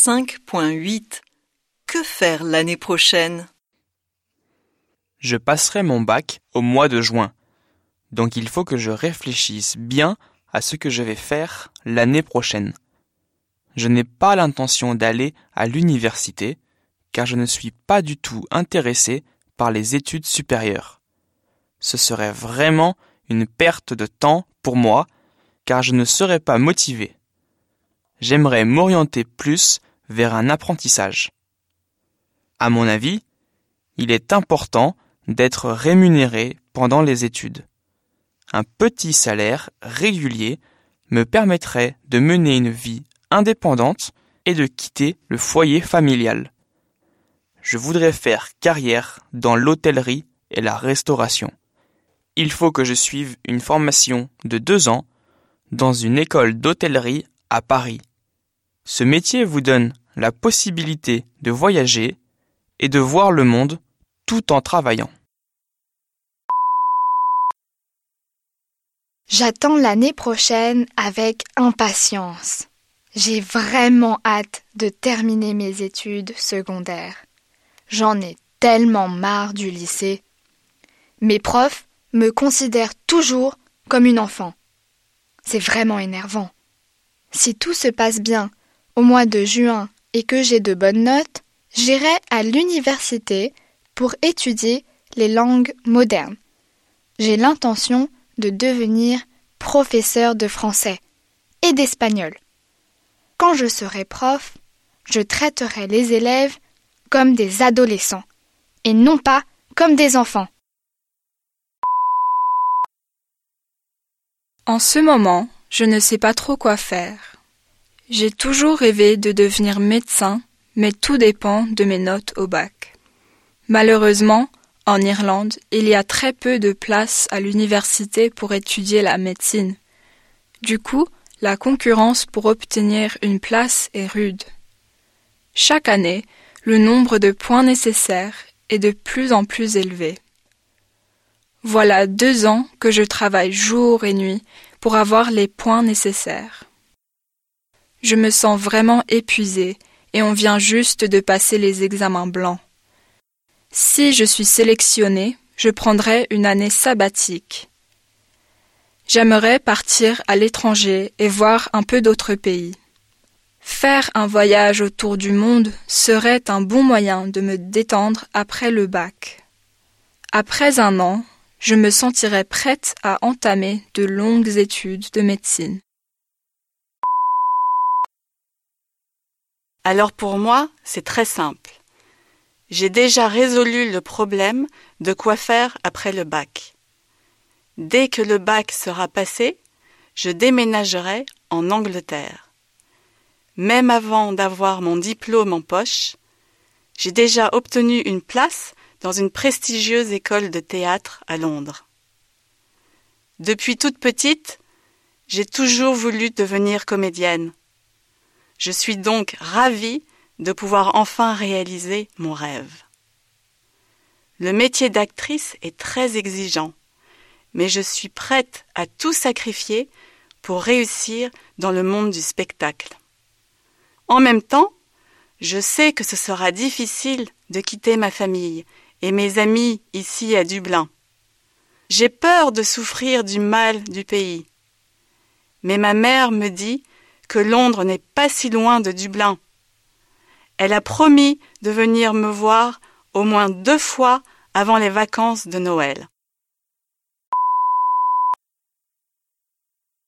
5.8 Que faire l'année prochaine? Je passerai mon bac au mois de juin. Donc il faut que je réfléchisse bien à ce que je vais faire l'année prochaine. Je n'ai pas l'intention d'aller à l'université car je ne suis pas du tout intéressé par les études supérieures. Ce serait vraiment une perte de temps pour moi car je ne serais pas motivé. J'aimerais m'orienter plus vers un apprentissage. À mon avis, il est important d'être rémunéré pendant les études. Un petit salaire régulier me permettrait de mener une vie indépendante et de quitter le foyer familial. Je voudrais faire carrière dans l'hôtellerie et la restauration. Il faut que je suive une formation de deux ans dans une école d'hôtellerie à Paris. Ce métier vous donne la possibilité de voyager et de voir le monde tout en travaillant. J'attends l'année prochaine avec impatience. J'ai vraiment hâte de terminer mes études secondaires. J'en ai tellement marre du lycée. Mes profs me considèrent toujours comme une enfant. C'est vraiment énervant. Si tout se passe bien au mois de juin et que j'ai de bonnes notes, j'irai à l'université pour étudier les langues modernes. J'ai l'intention de devenir professeur de français et d'espagnol. Quand je serai prof, je traiterai les élèves comme des adolescents et non pas comme des enfants. En ce moment, je ne sais pas trop quoi faire. J'ai toujours rêvé de devenir médecin, mais tout dépend de mes notes au bac. Malheureusement, en Irlande, il y a très peu de places à l'université pour étudier la médecine. Du coup, la concurrence pour obtenir une place est rude. Chaque année, le nombre de points nécessaires est de plus en plus élevé. Voilà deux ans que je travaille jour et nuit pour avoir les points nécessaires. Je me sens vraiment épuisée et on vient juste de passer les examens blancs. Si je suis sélectionnée, je prendrai une année sabbatique. J'aimerais partir à l'étranger et voir un peu d'autres pays. Faire un voyage autour du monde serait un bon moyen de me détendre après le bac. Après un an, je me sentirais prête à entamer de longues études de médecine. Alors pour moi, c'est très simple. J'ai déjà résolu le problème de quoi faire après le bac. Dès que le bac sera passé, je déménagerai en Angleterre. Même avant d'avoir mon diplôme en poche, j'ai déjà obtenu une place dans une prestigieuse école de théâtre à Londres. Depuis toute petite, j'ai toujours voulu devenir comédienne. Je suis donc ravie de pouvoir enfin réaliser mon rêve. Le métier d'actrice est très exigeant, mais je suis prête à tout sacrifier pour réussir dans le monde du spectacle. En même temps, je sais que ce sera difficile de quitter ma famille et mes amis ici à Dublin. J'ai peur de souffrir du mal du pays. Mais ma mère me dit que Londres n'est pas si loin de Dublin. Elle a promis de venir me voir au moins deux fois avant les vacances de Noël.